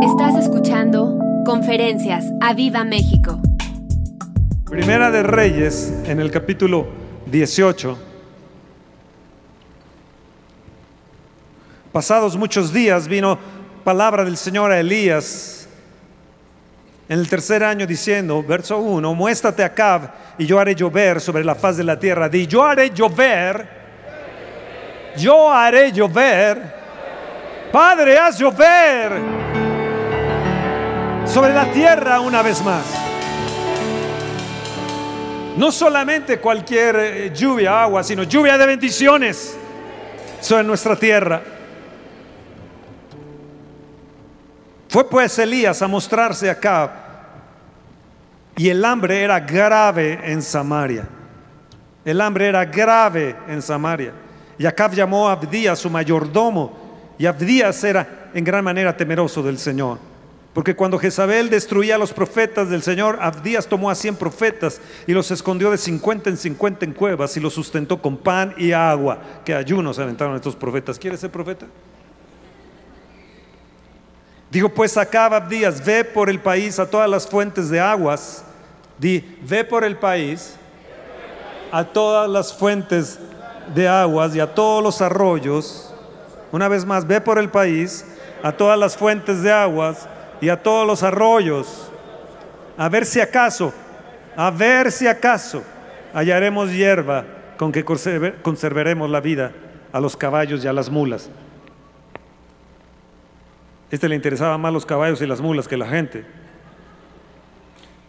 Estás escuchando Conferencias a Viva México. Primera de Reyes, en el capítulo 18. Pasados muchos días vino palabra del Señor a Elías en el tercer año diciendo, verso 1, muéstrate acá y yo haré llover sobre la faz de la tierra. Di, yo haré llover, yo haré llover, Padre, haz llover sobre la tierra una vez más. No solamente cualquier eh, lluvia, agua, sino lluvia de bendiciones sobre nuestra tierra. Fue pues Elías a mostrarse acá y el hambre era grave en Samaria. El hambre era grave en Samaria. Y Acab llamó a Abdías su mayordomo y Abdías era en gran manera temeroso del Señor. Porque cuando Jezabel destruía a los profetas del Señor, Abdías tomó a cien profetas y los escondió de cincuenta en cincuenta en cuevas y los sustentó con pan y agua. Que ayunos aventaron estos profetas. ¿Quieres ser profeta? Dijo pues acaba Abdías, ve por el país a todas las fuentes de aguas. Di, ve por el país a todas las fuentes de aguas y a todos los arroyos. Una vez más, ve por el país a todas las fuentes de aguas y a todos los arroyos, a ver si acaso, a ver si acaso hallaremos hierba con que conservaremos la vida a los caballos y a las mulas. Este le interesaba más los caballos y las mulas que la gente.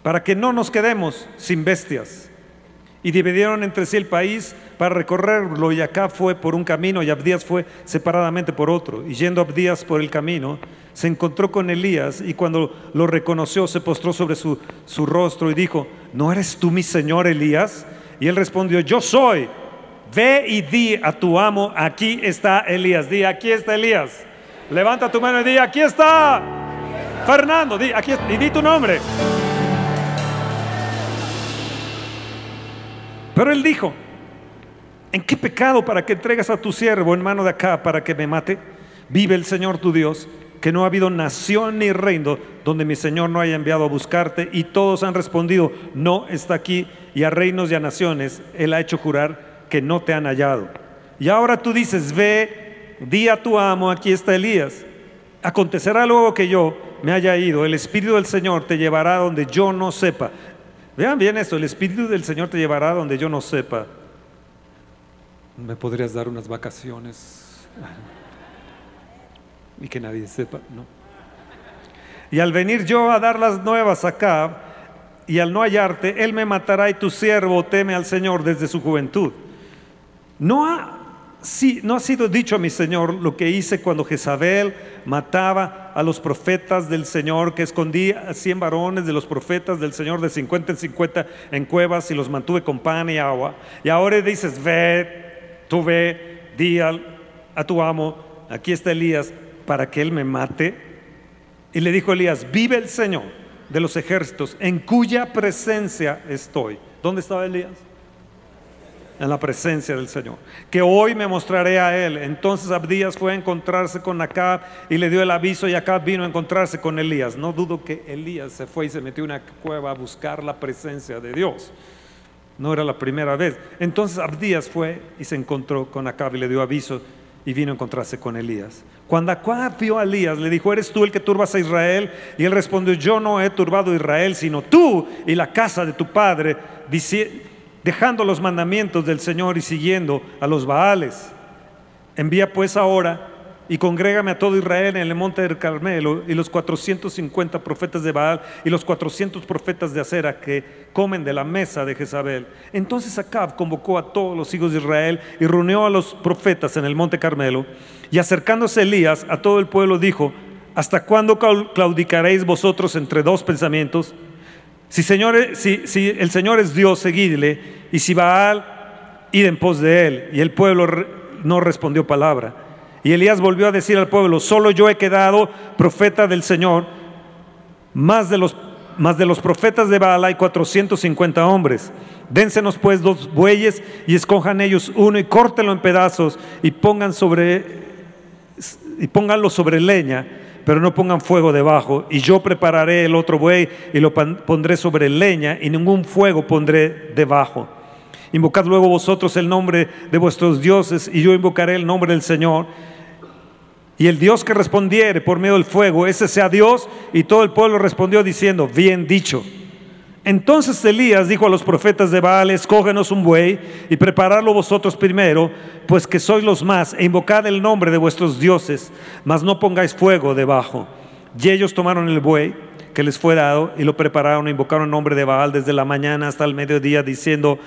Para que no nos quedemos sin bestias. Y dividieron entre sí el país para recorrerlo y acá fue por un camino y Abdías fue separadamente por otro. Y yendo Abdías por el camino, se encontró con Elías y cuando lo reconoció se postró sobre su, su rostro y dijo, ¿no eres tú mi señor Elías? Y él respondió, yo soy. Ve y di a tu amo, aquí está Elías. Di, aquí está Elías. Levanta tu mano y di, aquí está Fernando. Di, aquí, y di tu nombre. Pero él dijo, ¿en qué pecado para que entregas a tu siervo en mano de acá para que me mate? Vive el Señor tu Dios, que no ha habido nación ni reino donde mi Señor no haya enviado a buscarte. Y todos han respondido, no está aquí. Y a reinos y a naciones Él ha hecho jurar que no te han hallado. Y ahora tú dices, ve, di a tu amo, aquí está Elías. Acontecerá luego que yo me haya ido, el Espíritu del Señor te llevará donde yo no sepa. Vean bien esto, el Espíritu del Señor te llevará donde yo no sepa. ¿Me podrías dar unas vacaciones? Y que nadie sepa, ¿no? Y al venir yo a dar las nuevas acá, y al no hallarte, Él me matará y tu siervo teme al Señor desde su juventud. No ha Sí, no ha sido dicho a mi Señor lo que hice cuando Jezabel mataba a los profetas del Señor, que escondí a cien varones de los profetas del Señor de 50 en 50 en cuevas y los mantuve con pan y agua. Y ahora dices, ve, tú ve, di a tu amo, aquí está Elías, para que él me mate. Y le dijo Elías, vive el Señor de los ejércitos, en cuya presencia estoy. ¿Dónde estaba Elías? en la presencia del Señor. Que hoy me mostraré a él. Entonces Abdías fue a encontrarse con Acab y le dio el aviso y Acab vino a encontrarse con Elías. No dudo que Elías se fue y se metió en una cueva a buscar la presencia de Dios. No era la primera vez. Entonces Abdías fue y se encontró con Acab y le dio aviso y vino a encontrarse con Elías. Cuando Acab vio a Elías, le dijo, ¿eres tú el que turbas a Israel? Y él respondió, yo no he turbado a Israel, sino tú y la casa de tu padre, dejando los mandamientos del Señor y siguiendo a los Baales. Envía pues ahora y congrégame a todo Israel en el monte del Carmelo y los 450 profetas de Baal y los 400 profetas de Acera que comen de la mesa de Jezabel. Entonces Acab convocó a todos los hijos de Israel y reunió a los profetas en el monte Carmelo y acercándose Elías a todo el pueblo dijo, ¿hasta cuándo claudicaréis vosotros entre dos pensamientos? Si, si, si el Señor es Dios, seguidle, y si Baal, id en pos de él. Y el pueblo no respondió palabra. Y Elías volvió a decir al pueblo, solo yo he quedado profeta del Señor, más de los, más de los profetas de Baal hay 450 hombres. Dénsenos pues dos bueyes y escojan ellos uno y córtenlo en pedazos y pongan sobre y pónganlo sobre leña pero no pongan fuego debajo. Y yo prepararé el otro buey y lo pondré sobre leña y ningún fuego pondré debajo. Invocad luego vosotros el nombre de vuestros dioses y yo invocaré el nombre del Señor. Y el Dios que respondiere por medio del fuego, ese sea Dios. Y todo el pueblo respondió diciendo, bien dicho. Entonces Elías dijo a los profetas de Baal, escógenos un buey y preparadlo vosotros primero, pues que sois los más, e invocad el nombre de vuestros dioses, mas no pongáis fuego debajo. Y ellos tomaron el buey que les fue dado y lo prepararon e invocaron el nombre de Baal desde la mañana hasta el mediodía, diciendo,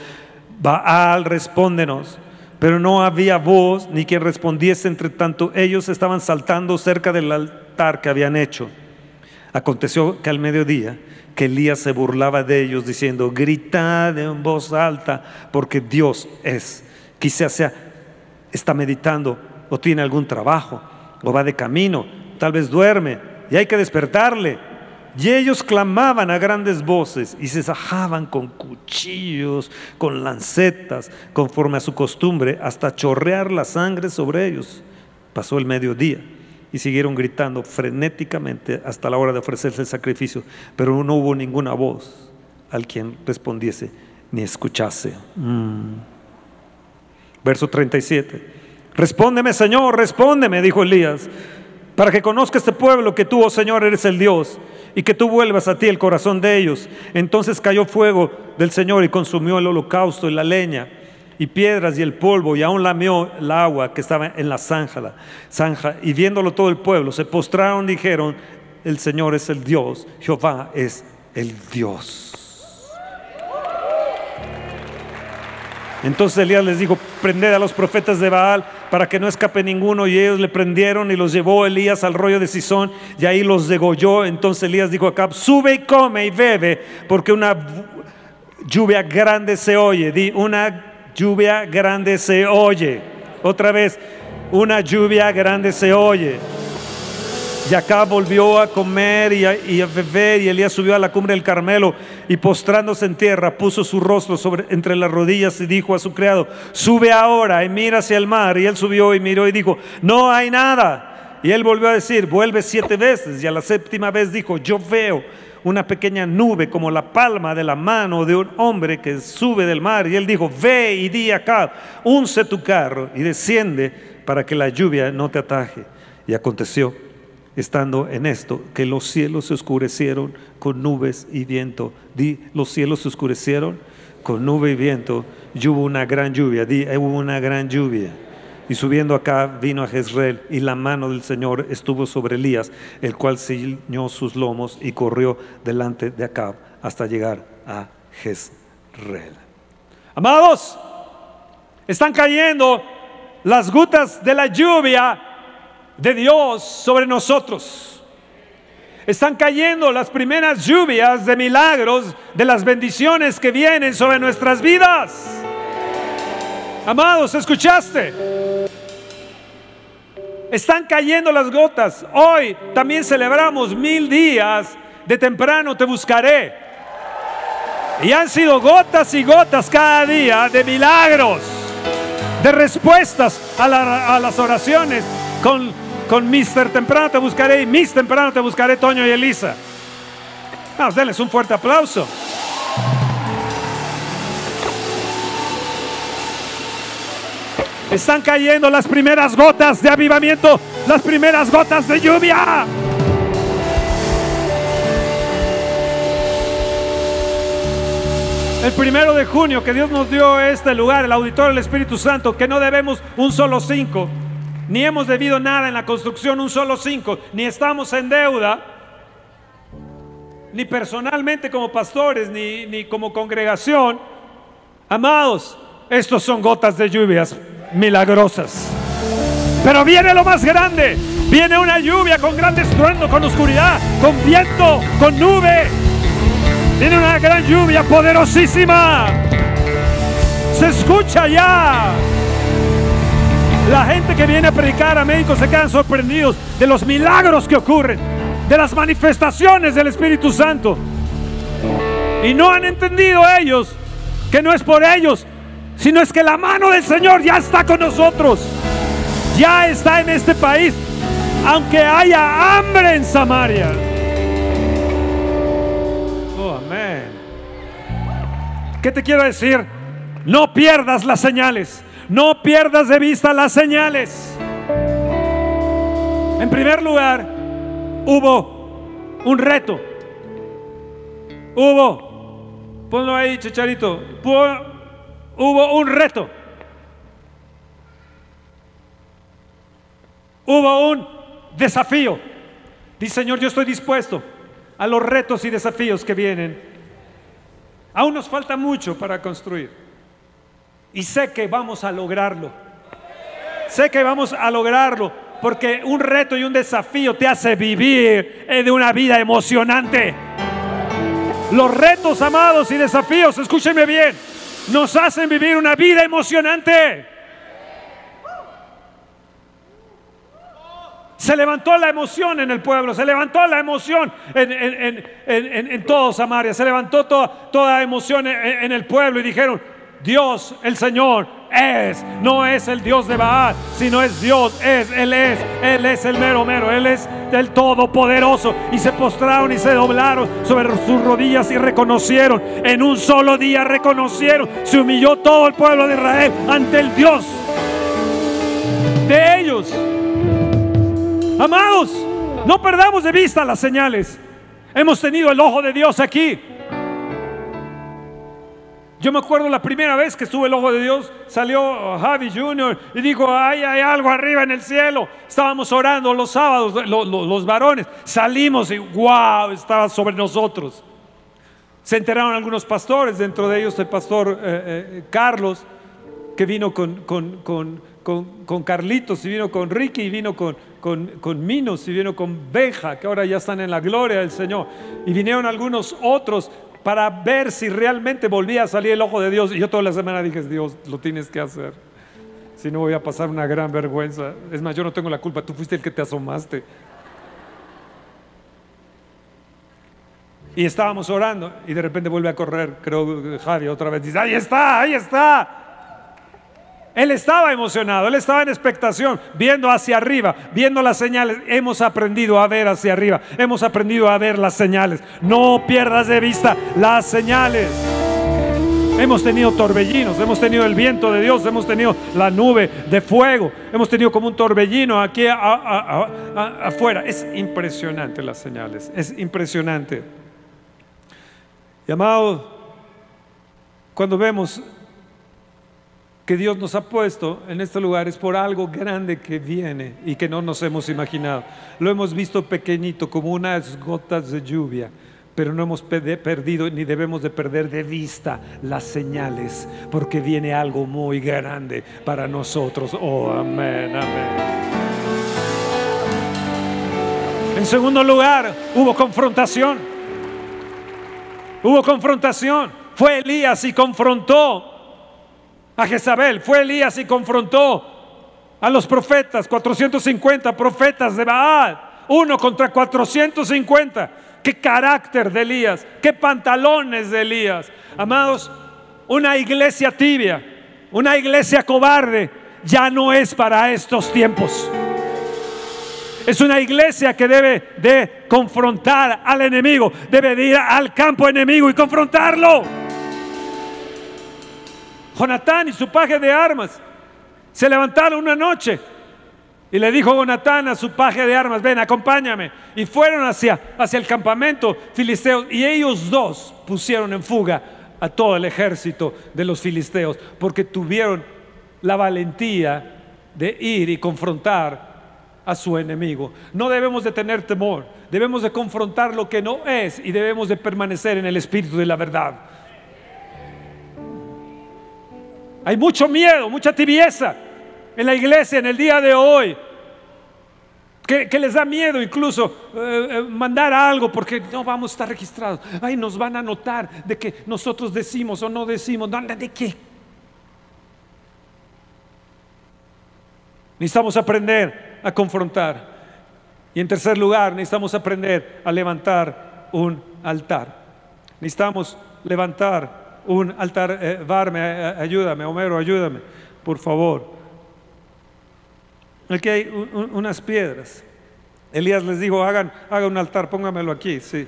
Baal, respóndenos. Pero no había voz ni quien respondiese, entre tanto ellos estaban saltando cerca del altar que habían hecho. Aconteció que al mediodía, que Elías se burlaba de ellos diciendo, gritad en voz alta, porque Dios es. Quizás sea, está meditando o tiene algún trabajo o va de camino, tal vez duerme y hay que despertarle. Y ellos clamaban a grandes voces y se sajaban con cuchillos, con lancetas, conforme a su costumbre, hasta chorrear la sangre sobre ellos. Pasó el mediodía y siguieron gritando frenéticamente hasta la hora de ofrecerse el sacrificio, pero no hubo ninguna voz al quien respondiese ni escuchase. Mm. Verso 37. Respóndeme, Señor, respóndeme, dijo Elías, para que conozca este pueblo que tú, oh Señor, eres el Dios y que tú vuelvas a ti el corazón de ellos. Entonces cayó fuego del Señor y consumió el holocausto y la leña y piedras y el polvo, y aún lamió el agua que estaba en la zanja. Y viéndolo todo el pueblo, se postraron y dijeron, el Señor es el Dios, Jehová es el Dios. Entonces Elías les dijo, prended a los profetas de Baal para que no escape ninguno. Y ellos le prendieron y los llevó Elías al rollo de Sison y ahí los degolló. Entonces Elías dijo a Acab, sube y come y bebe, porque una lluvia grande se oye. Di, una lluvia grande se oye. Otra vez, una lluvia grande se oye. Y acá volvió a comer y a, beber y Elías subió a la cumbre del Carmelo y postrándose en tierra puso su rostro sobre, entre las rodillas y dijo a su criado, sube ahora y mira hacia el mar. Y él subió y miró y dijo, no hay nada. Y él volvió a decir, vuelve siete veces. Y a la séptima vez dijo, yo veo una pequeña nube como la palma de la mano de un hombre que sube del mar. Y él dijo, ve y di acá, unce tu carro y desciende para que la lluvia no te ataje. Y aconteció, estando en esto, que los cielos se oscurecieron con nubes y viento. Di, los cielos se oscurecieron con nube y viento. Y hubo una gran lluvia. Di, hubo una gran lluvia. Y subiendo acá vino a Jezreel y la mano del Señor estuvo sobre Elías, el cual ciñó sus lomos y corrió delante de Acab hasta llegar a Jezreel. Amados, están cayendo las gotas de la lluvia de Dios sobre nosotros. Están cayendo las primeras lluvias de milagros, de las bendiciones que vienen sobre nuestras vidas. Amados, ¿escuchaste? Están cayendo las gotas. Hoy también celebramos mil días de temprano te buscaré. Y han sido gotas y gotas cada día de milagros, de respuestas a, las oraciones con, con Mister Temprano te buscaré y Miss Temprano te buscaré, Toño y Elisa. Vamos, denles un fuerte aplauso. Están cayendo las primeras gotas de avivamiento, las primeras gotas de lluvia. El primero de junio que Dios nos dio este lugar, el auditorio del Espíritu Santo, que no debemos un solo cinco, ni hemos debido nada en la construcción, un solo cinco, ni estamos en deuda, ni personalmente como pastores, ni, ni como congregación. Amados, estos son gotas de lluvias milagrosas. Pero viene lo más grande. Viene una lluvia con gran estruendo, con oscuridad, con viento, con nube. Viene una gran lluvia poderosísima. Se escucha ya. La gente que viene a predicar a México se quedan sorprendidos de los milagros que ocurren, de las manifestaciones del Espíritu Santo. Y no han entendido ellos que no es por ellos, sino es que la mano del Señor ya está con nosotros, ya está en este país. aunque haya hambre en Samaria. Oh, amén. ¿Qué te quiero decir? No pierdas las señales. No pierdas de vista las señales. En primer lugar, hubo un reto. Hubo, ponlo ahí, chicharito. Hubo, un reto. Hubo un desafío. Dice Señor, yo estoy dispuesto a los retos y desafíos que vienen. Aún nos falta mucho para construir. Y sé que vamos a lograrlo. Sé que vamos a lograrlo porque un reto y un desafío te hace vivir de una vida emocionante. Los retos, amados, y desafíos, escúchenme bien, nos hacen vivir una vida emocionante. Se levantó la emoción en el pueblo, se levantó la emoción en, en, todo Samaria, se levantó toda, toda emoción en el pueblo y dijeron, Dios, el Señor, es, no es el Dios de Baal, sino es Dios, es, Él es, Él es el mero mero, Él es el todopoderoso. Y se postraron y se doblaron sobre sus rodillas y reconocieron, en un solo día reconocieron, se humilló todo el pueblo de Israel ante el Dios de ellos. Amados, no perdamos de vista las señales. Hemos tenido el ojo de Dios aquí. Yo me acuerdo la primera vez que estuve el ojo de Dios, salió Javi Jr. y dijo, ay, hay algo arriba en el cielo. Estábamos orando los sábados, los, varones, salimos y wow, estaba sobre nosotros. Se enteraron algunos pastores, dentro de ellos el pastor eh, eh, Carlos, que vino con, con, Carlitos, y vino con Ricky, y vino con, con, Minos, y vino con Beja, que ahora ya están en la gloria del Señor. Y vinieron algunos otros para ver si realmente volvía a salir el ojo de Dios. Y yo toda la semana dije, Dios, lo tienes que hacer. Si no voy a pasar una gran vergüenza. Es más, yo no tengo la culpa, tú fuiste el que te asomaste. Y estábamos orando y de repente vuelve a correr, creo Javi otra vez dice, ahí está, ahí está. Él estaba emocionado, él estaba en expectación, viendo hacia arriba, viendo las señales. Hemos aprendido a ver hacia arriba, hemos aprendido a ver las señales. No pierdas de vista las señales. Hemos tenido torbellinos, hemos tenido el viento de Dios, hemos tenido la nube de fuego, hemos tenido como un torbellino aquí afuera. Es impresionante las señales, es impresionante. Y amado, cuando vemos que Dios nos ha puesto en este lugar es por algo grande que viene y que no nos hemos imaginado. Lo hemos visto pequeñito como unas gotas de lluvia, pero no hemos perdido ni debemos de perder de vista las señales, porque viene algo muy grande para nosotros. Oh, amén, amén. En segundo lugar, hubo confrontación. Hubo confrontación. Fue Elías y confrontó a Jezabel. Fue Elías y confrontó a los profetas, 450 profetas de Baal, uno contra 450. Qué carácter de Elías, qué pantalones de Elías. Amados, una iglesia tibia, una iglesia cobarde, ya no es para estos tiempos. Es una iglesia que debe de confrontar al enemigo, debe de ir al campo enemigo y confrontarlo. Jonatán y su paje de armas se levantaron una noche y le dijo Jonatán a su paje de armas, ven, acompáñame. Y fueron hacia, hacia el campamento filisteo y ellos dos pusieron en fuga a todo el ejército de los filisteos porque tuvieron la valentía de ir y confrontar a su enemigo. No debemos de tener temor, debemos de confrontar lo que no es y debemos de permanecer en el espíritu de la verdad. Hay mucho miedo, mucha tibieza en la iglesia en el día de hoy. Que, les da miedo incluso eh, eh, mandar algo porque no vamos a estar registrados. Ay, nos van a notar de que nosotros decimos o no decimos. ¿De qué? Necesitamos aprender a confrontar. Y en tercer lugar, necesitamos aprender a levantar un altar. Necesitamos levantar un altar, eh, Varme, eh, ayúdame, Homero, ayúdame, por favor. Aquí hay unas piedras. Elías les dijo, hagan, hagan un altar, póngamelo aquí, sí,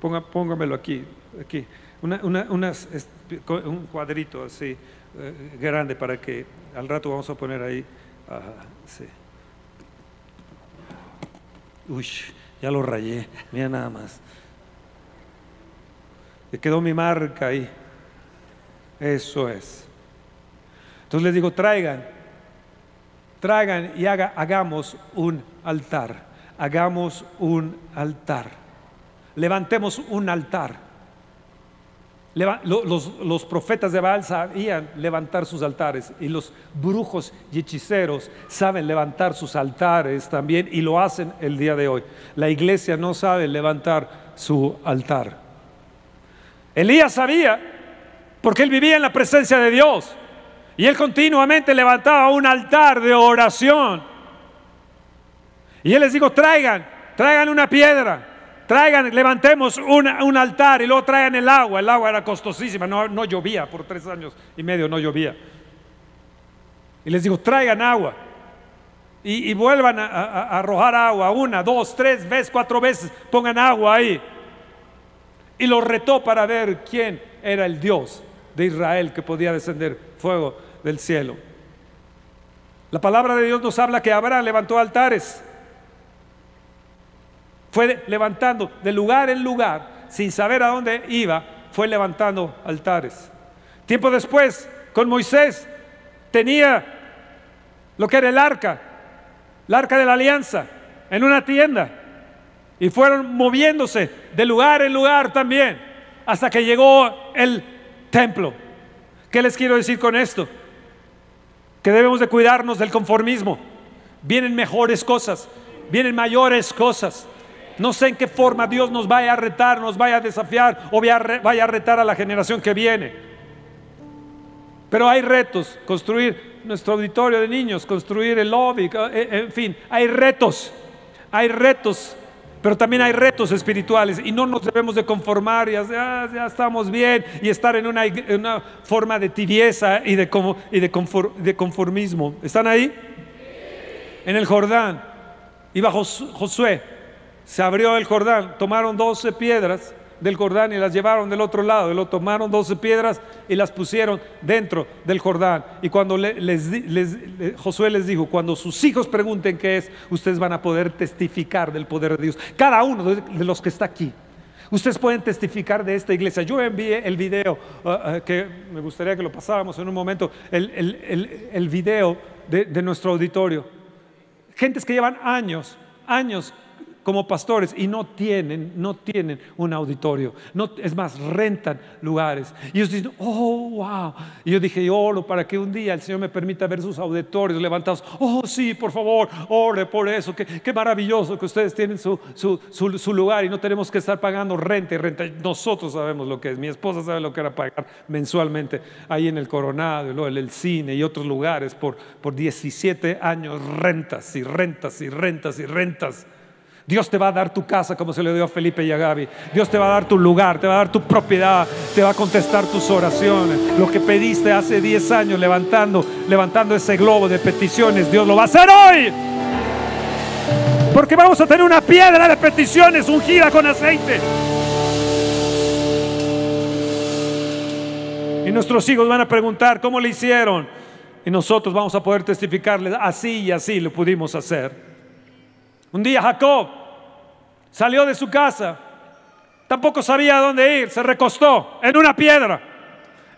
Ponga, póngamelo aquí, aquí. Un cuadrito así, eh, grande para que al rato vamos a poner ahí. Uy, ya lo rayé, mira nada más. Me quedó mi marca ahí. Eso es. Entonces les digo, traigan, traigan y haga, hagamos un altar. Hagamos un altar. Levantemos un altar. Los, los, profetas de Baal sabían levantar sus altares y los brujos y hechiceros saben levantar sus altares también y lo hacen el día de hoy. La iglesia no sabe levantar su altar. Elías sabía porque él vivía en la presencia de Dios y él continuamente levantaba un altar de oración. Y él les dijo, traigan, traigan una piedra traigan, levantemos un altar y luego traigan el agua. El agua era costosísima, no, llovía, por tres años y medio no llovía. Y les digo, traigan agua. Y, vuelvan a, arrojar agua, una, dos, tres veces, cuatro veces, pongan agua ahí. Y lo retó para ver quién era el Dios de Israel que podía descender fuego del cielo. La palabra de Dios nos habla que Abraham levantó altares fue levantando de lugar en lugar, sin saber a dónde iba, fue levantando altares. Tiempo después, con Moisés, tenía lo que era el arca, el arca de la alianza, en una tienda. Y fueron moviéndose de lugar en lugar también, hasta que llegó el templo. ¿Qué les quiero decir con esto? Que debemos de cuidarnos del conformismo. Vienen mejores cosas, vienen mayores cosas. No sé en qué forma Dios nos vaya a retar, nos vaya a desafiar o vaya a retar a la generación que viene. Pero hay retos, construir nuestro auditorio de niños, construir el lobby, eh, en fin, hay retos, hay retos, pero también hay retos espirituales y no nos debemos de conformar y ah, ya estamos bien y estar en una, forma de tibieza y de, y de conformismo. ¿Están ahí? En el Jordán iba Josué se abrió el Jordán, tomaron 12 piedras del Jordán y las llevaron del otro lado, y lo tomaron 12 piedras y las pusieron dentro del Jordán. Y cuando les, Josué les dijo, cuando sus hijos pregunten qué es, ustedes van a poder testificar del poder de Dios. Cada uno de los que está aquí. Ustedes pueden testificar de esta iglesia. Yo envié el video, uh, uh, que me gustaría que lo pasáramos en un momento, el, video de, de nuestro auditorio. Gentes que llevan años, años como pastores y no tienen, no tienen un auditorio. No, es más, rentan lugares. Y ellos dicen, oh, wow. Y yo dije, oro para que un día el Señor me permita ver sus auditorios levantados. Oh, sí, por favor, ore por eso. Qué, maravilloso que ustedes tienen su, su, su, lugar y no tenemos que estar pagando renta y renta. Nosotros sabemos lo que es. Mi esposa sabe lo que era pagar mensualmente ahí en el Coronado, en el cine y otros lugares por, por 17 años rentas y rentas y rentas y rentas. Dios te va a dar tu casa como se le dio a Felipe y a Gaby. Dios te va a dar tu lugar, te va a dar tu propiedad, te va a contestar tus oraciones. Lo que pediste hace 10 años levantando, levantando ese globo de peticiones, Dios lo va a hacer hoy. Porque vamos a tener una piedra de peticiones ungida con aceite. Y nuestros hijos van a preguntar cómo le hicieron. Y nosotros vamos a poder testificarles así y así lo pudimos hacer. Un día Jacob salió de su casa, tampoco sabía dónde ir, se recostó en una piedra.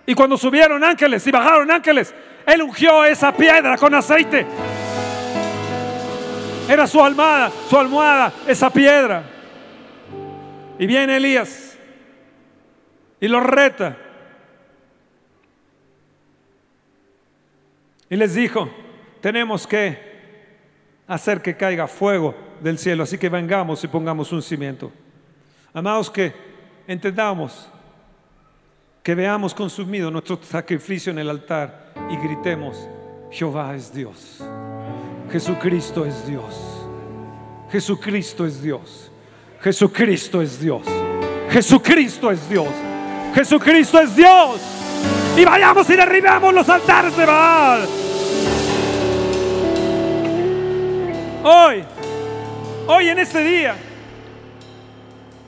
Y cuando subieron ángeles y bajaron ángeles, él ungió esa piedra con aceite. Era su almohada, su almohada, esa piedra. Y viene Elías y los reta. Y les dijo, tenemos que hacer que caiga fuego del cielo. Así que vengamos y pongamos un cimiento. Amados, que entendamos, que veamos consumido nuestro sacrificio en el altar y gritemos, Jehová es Dios. Jesucristo es Dios. Jesucristo es Dios. Jesucristo es Dios. Jesucristo es Dios. Jesucristo es Dios. Y vayamos y derribamos los altares de Baal. Hoy hoy en este día,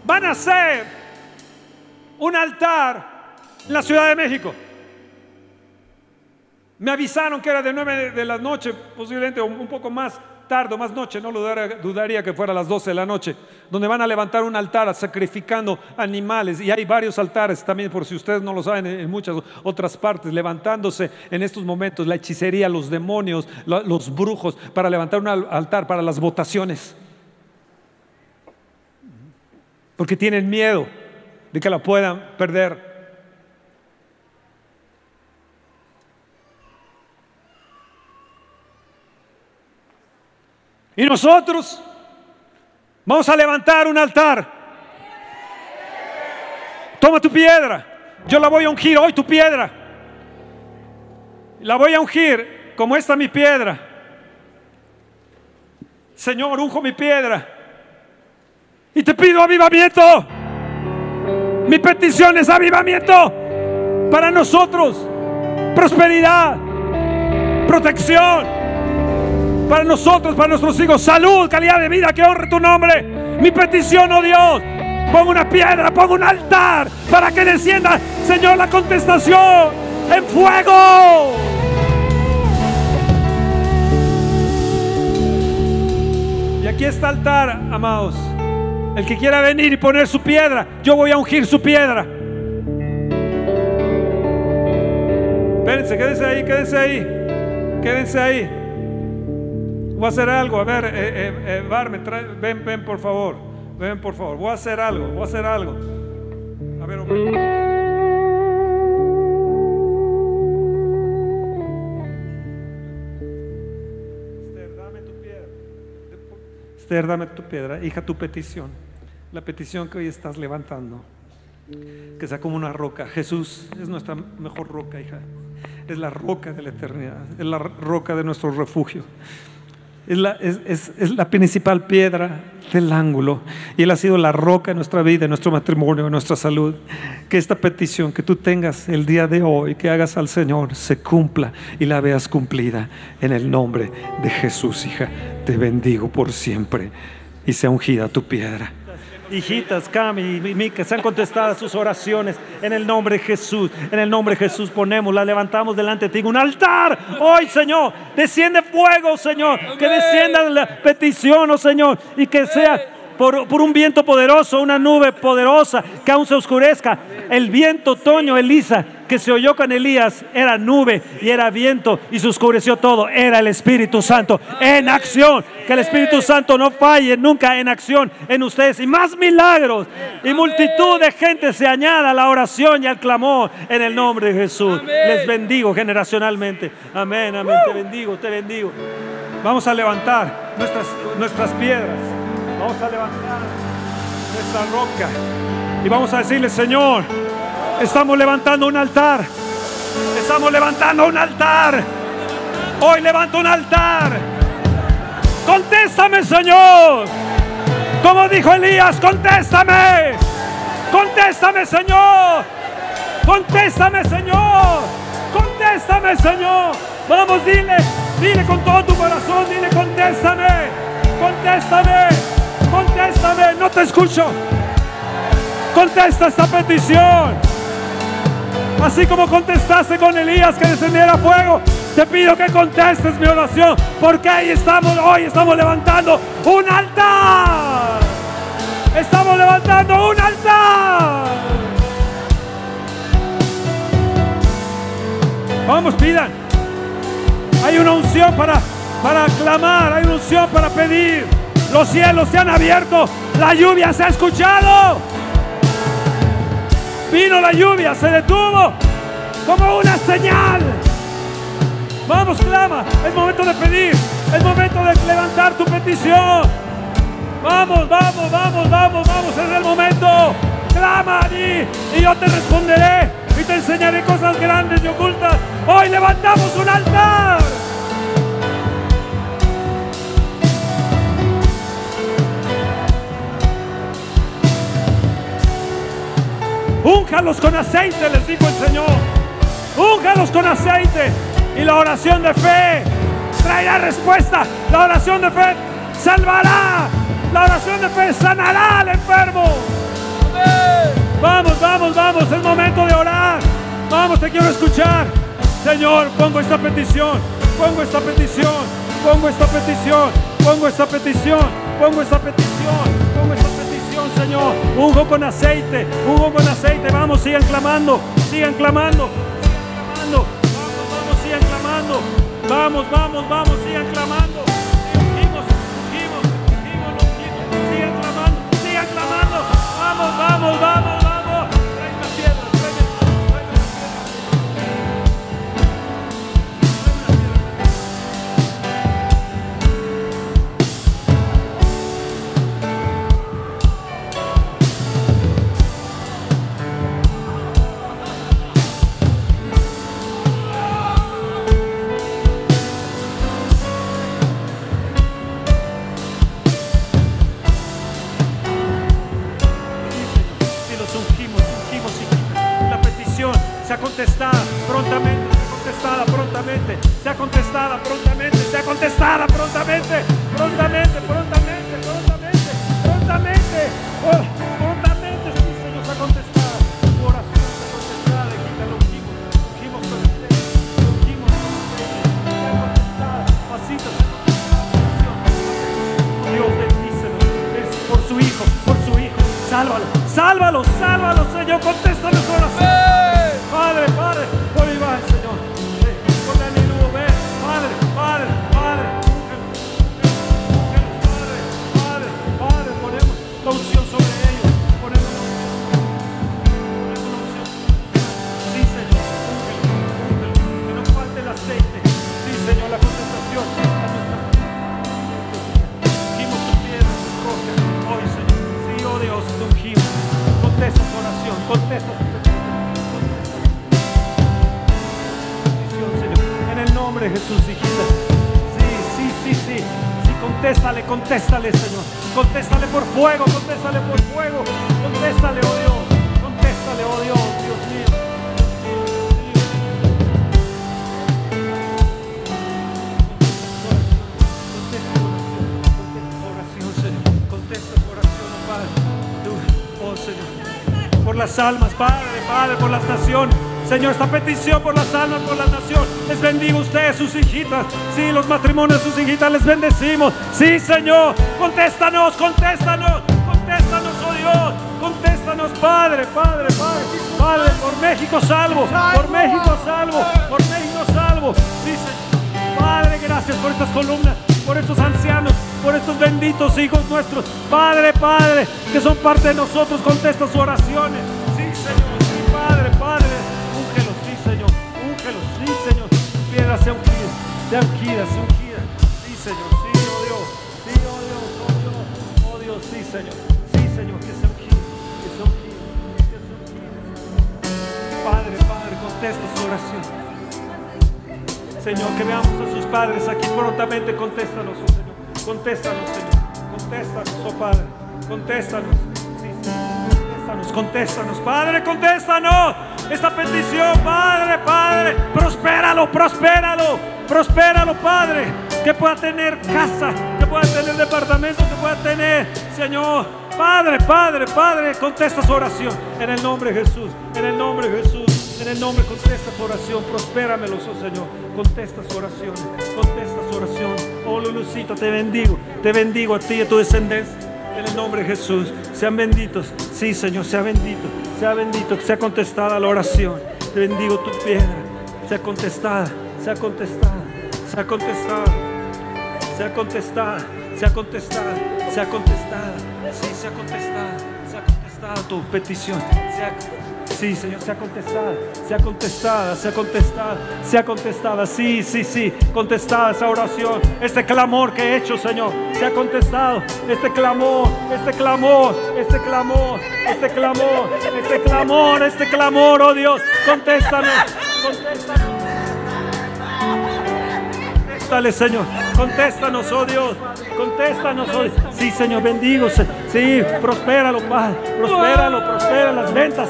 van a hacer un altar en la Ciudad de México. Me avisaron que era de 9 de la noche, posiblemente un poco más tarde más noche, no dudaría, que fuera a las 12 de la noche, donde van a levantar un altar sacrificando animales. Y hay varios altares también, por si ustedes no lo saben, en muchas otras partes, levantándose en estos momentos la hechicería, los demonios, los brujos, para levantar un altar para las votaciones. Porque tienen miedo de que la puedan perder. Y nosotros vamos a levantar un altar. Toma tu piedra. Yo la voy a ungir hoy tu piedra. La voy a ungir como esta mi piedra. Señor, unjo mi piedra. Y te pido avivamiento. Mi petición es avivamiento para nosotros. Prosperidad. Protección para nosotros, para nuestros hijos, salud, calidad de vida, que honre tu nombre. Mi petición, oh Dios, pongo una piedra, pongo un altar para que descienda, Señor, la contestación en fuego. Y aquí está altar, amados. El que quiera venir y poner su piedra, yo voy a ungir su piedra. Espérense, quédense ahí, quédense ahí, quédense ahí. Voy a hacer algo. A ver, eh, eh, eh ven, ven por favor. Ven por favor. Voy a hacer algo. Voy a hacer algo. A ver, Omar. Dame tu piedra. Hija, tu petición. La petición que hoy estás levantando. Que sea como una roca. Jesús es nuestra mejor roca, hija. Es la roca de la eternidad. Es la roca de nuestro refugio es la, principal piedra del ángulo y Él ha sido la roca de nuestra vida, de nuestro matrimonio, de nuestra salud. Que esta petición que tú tengas el día de hoy, que hagas al Señor, se cumpla y la veas cumplida en el nombre de Jesús, hija. Te bendigo por siempre y sea ungida tu piedra hijitas Cami y Mica, sean contestadas sus oraciones en el nombre de Jesús. En el nombre de Jesús ponemos, la levantamos delante de ti. Un altar hoy, Señor. Desciende fuego, Señor. Que descienda la petición, oh Señor. Y que sea por, un viento poderoso, una nube poderosa que aún se oscurezca. El viento otoño, Elisa, que se oyó con Elías, era nube y era viento y se oscureció todo. Era el Espíritu Santo en acción. Que el Espíritu Santo no falle nunca en acción en ustedes. Y más milagros y multitud de gente se añada a la oración y al clamor en el nombre de Jesús. Les bendigo generacionalmente. Amén, amén. Te bendigo, te bendigo. Vamos a levantar nuestras, nuestras piedras. Vamos a levantar nuestra roca. Y vamos a decirle, Señor, estamos levantando un altar. Estamos levantando un altar. Hoy levanto un altar. Contéstame, Señor. Como dijo Elías, contéstame. Contéstame, Señor. Contéstame, Señor. Contéstame, Señor. Vamos, dile, dile con todo tu corazón, dile, contéstame. Contéstame. Contéstame, no te escucho. Contesta esta petición. Así como contestaste con Elías que descendiera fuego, te pido que contestes mi oración, porque ahí estamos, hoy estamos levantando un altar. Estamos levantando un altar. Vamos, pidan. Hay una unción para, para clamar, hay una unción para pedir. Los cielos se han abierto. La lluvia se ha escuchado. Vino la lluvia, se detuvo como una señal. Vamos, clama. Es momento de pedir. Es momento de levantar tu petición. Vamos, vamos, vamos, vamos, vamos. Es el momento. Clama a mí y yo te responderé y te enseñaré cosas grandes y ocultas. Hoy levantamos un altar. Únjalos con aceite, les dijo el Señor. Únjalos con aceite. Y la oración de fe traerá respuesta. La oración de fe salvará. La oración de fe sanará al enfermo. Vamos, vamos, vamos. Es momento de orar. Vamos, te quiero escuchar. Señor, pongo esta petición. Pongo esta petición. Pongo esta petición. Pongo esta petición. Pongo esta petición. Pongo esta petición, Señor. Unjo con aceite. Unjo con aceite. Vamos, sigan clamando. Sigan clamando. Sigan clamando. Vamos, vamos, sigan clamando. Vamos, vamos, vamos, sigan clamando. Sigan clamando, sigan clamando. Vamos, vamos, vamos. Señor, esta petición por las almas, por la nación. Les bendigo a ustedes, sus hijitas. Sí, los matrimonios sus hijitas, les bendecimos. Sí, Señor. Contéstanos, contéstanos, contéstanos, oh Dios. Contéstanos, Padre, Padre, Padre. Padre, por México salvo, por México salvo, por México salvo. Sí, Señor. Padre, gracias por estas columnas, por estos ancianos, por estos benditos hijos nuestros. Padre, Padre, que son parte de nosotros, contesta sus oraciones. Piedra sea ungida, sea ungida, sea ungida. Sí, Señor, sí, oh Dios, sí, oh Dios, oh Dios, oh Dios, sí, Señor. Sí, Señor, que sea ungido, que sea ungido, que sea ungido. Padre, Padre, contesta su oración. Señor, que veamos a sus padres aquí prontamente. Contéstanos, oh Señor. Contéstanos, Señor. Contéstanos, oh Padre. Contéstanos. Sí, Señor. Contéstanos, contéstanos. Padre, contéstanos. Esta petición, Padre, Padre. Prospéralo, prospéralo. Prospéralo, Padre. Que pueda tener casa, que pueda tener departamento, que pueda tener, Señor. Padre, Padre, Padre, contesta su oración. En el nombre de Jesús. En el nombre de Jesús. En el nombre, contesta su oración. Prospéramelos, oh Señor. Contesta su oración. Contesta su oración. Oh Lulucito, te bendigo. Te bendigo a ti y a tu descendencia. En el nombre de Jesús. Sean benditos. Sí, Señor, sea bendito. Sea bendito. Sea contestada la oración. Te bendigo tu piedra. Sea contestada. Sea contestada. Sea contestada. Sea contestada. Sea contestada. Sea contestada. Sí, sea contestada. Sea contestada tu petición. Sea Sí, Señor, sea contestada, sea contestada, sea contestada, sea contestada. Sí, sí, sí, contestada esa oración. Este clamor que he hecho, Señor, sea contestado. Este clamor, este clamor, este clamor, este clamor, este clamor, este clamor, oh Dios, contéstanos, contéstanos. Contéstale, Señor. Contéstanos, oh Dios. Contéstanos, oh Dios. Sí, Señor, bendigo. Se- Sí, prospéralo, Padre. Prospéralo, prospera las ventas.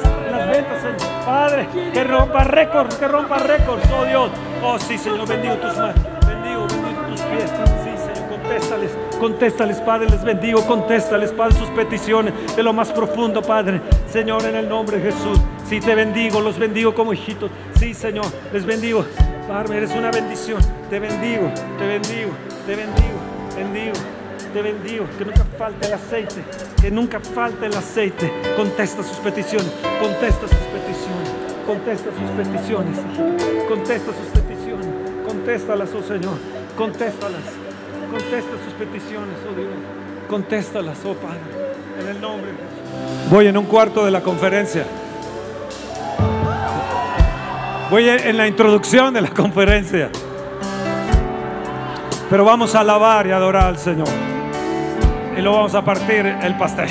Padre, que rompa récords, que rompa récords, oh Dios. Oh, sí, Señor, bendigo tus manos. Bendigo, bendigo tus pies. Sí, Señor, contéstales. Contéstales, Padre, les bendigo. Contéstales, Padre, sus peticiones de lo más profundo, Padre. Señor, en el nombre de Jesús. Sí, te bendigo, los bendigo como hijitos. Sí, Señor, les bendigo. Padre, eres una bendición. Te bendigo, te bendigo, te bendigo, bendigo. Te bendigo, que nunca falte el aceite, que nunca falte el aceite. Contesta sus peticiones, contesta sus peticiones, contesta sus peticiones, contesta sus peticiones, contéstalas, oh Señor, contéstalas, contesta sus peticiones, oh Dios, contéstalas, oh Padre, en el nombre de Jesús. Voy en un cuarto de la conferencia. Voy en la introducción de la conferencia. Pero vamos a alabar y adorar al Señor y lo vamos a partir el pastel.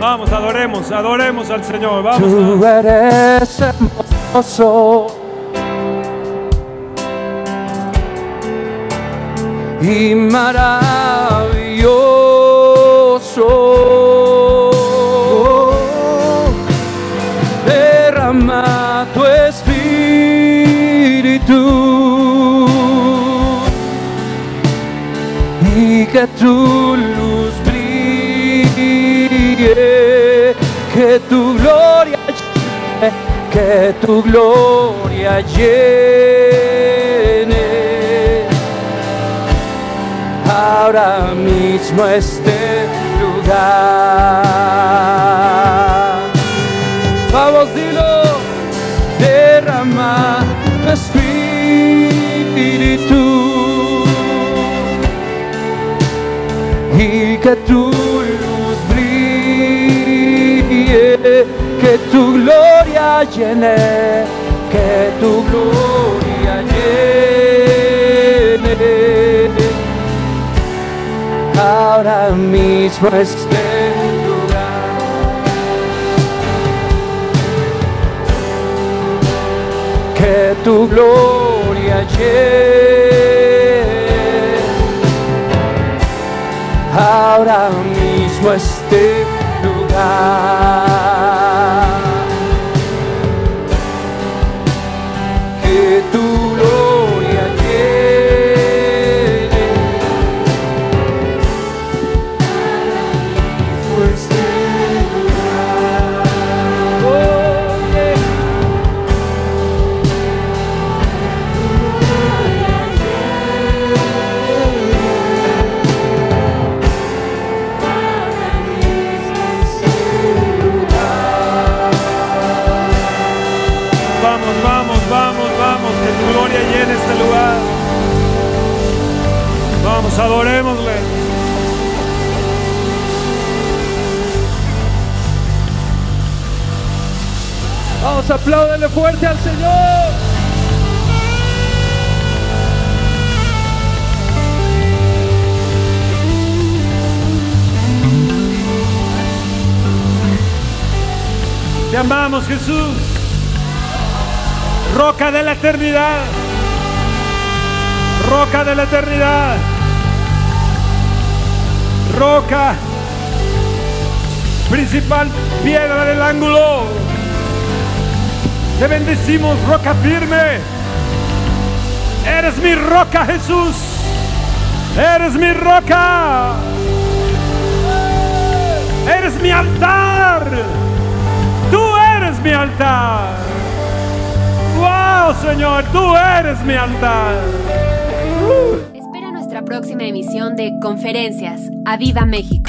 Vamos, adoremos, adoremos al Señor. Vamos. Tú eres hermoso y maravilloso. Que tu gloria llene ahora mismo este lugar. Vamos, dilo, derrama tu espíritu y que tu luz brille, que tu gloria llene, que tu gloria llene ahora mismo este lugar. Que tu gloria llene ahora mismo este lugar. Vamos, adorémosle. Vamos, apláudele fuerte al Señor. Te amamos, Jesús. Roca de la eternidad. Roca de la eternidad. Roca. Principal piedra del ángulo. Te bendecimos, roca firme. Eres mi roca, Jesús. Eres mi roca. Eres mi altar. Tú eres mi altar. Wow, Señor, tú eres mi altar. Nuestra próxima emisión de Conferencias. ¡A Viva México!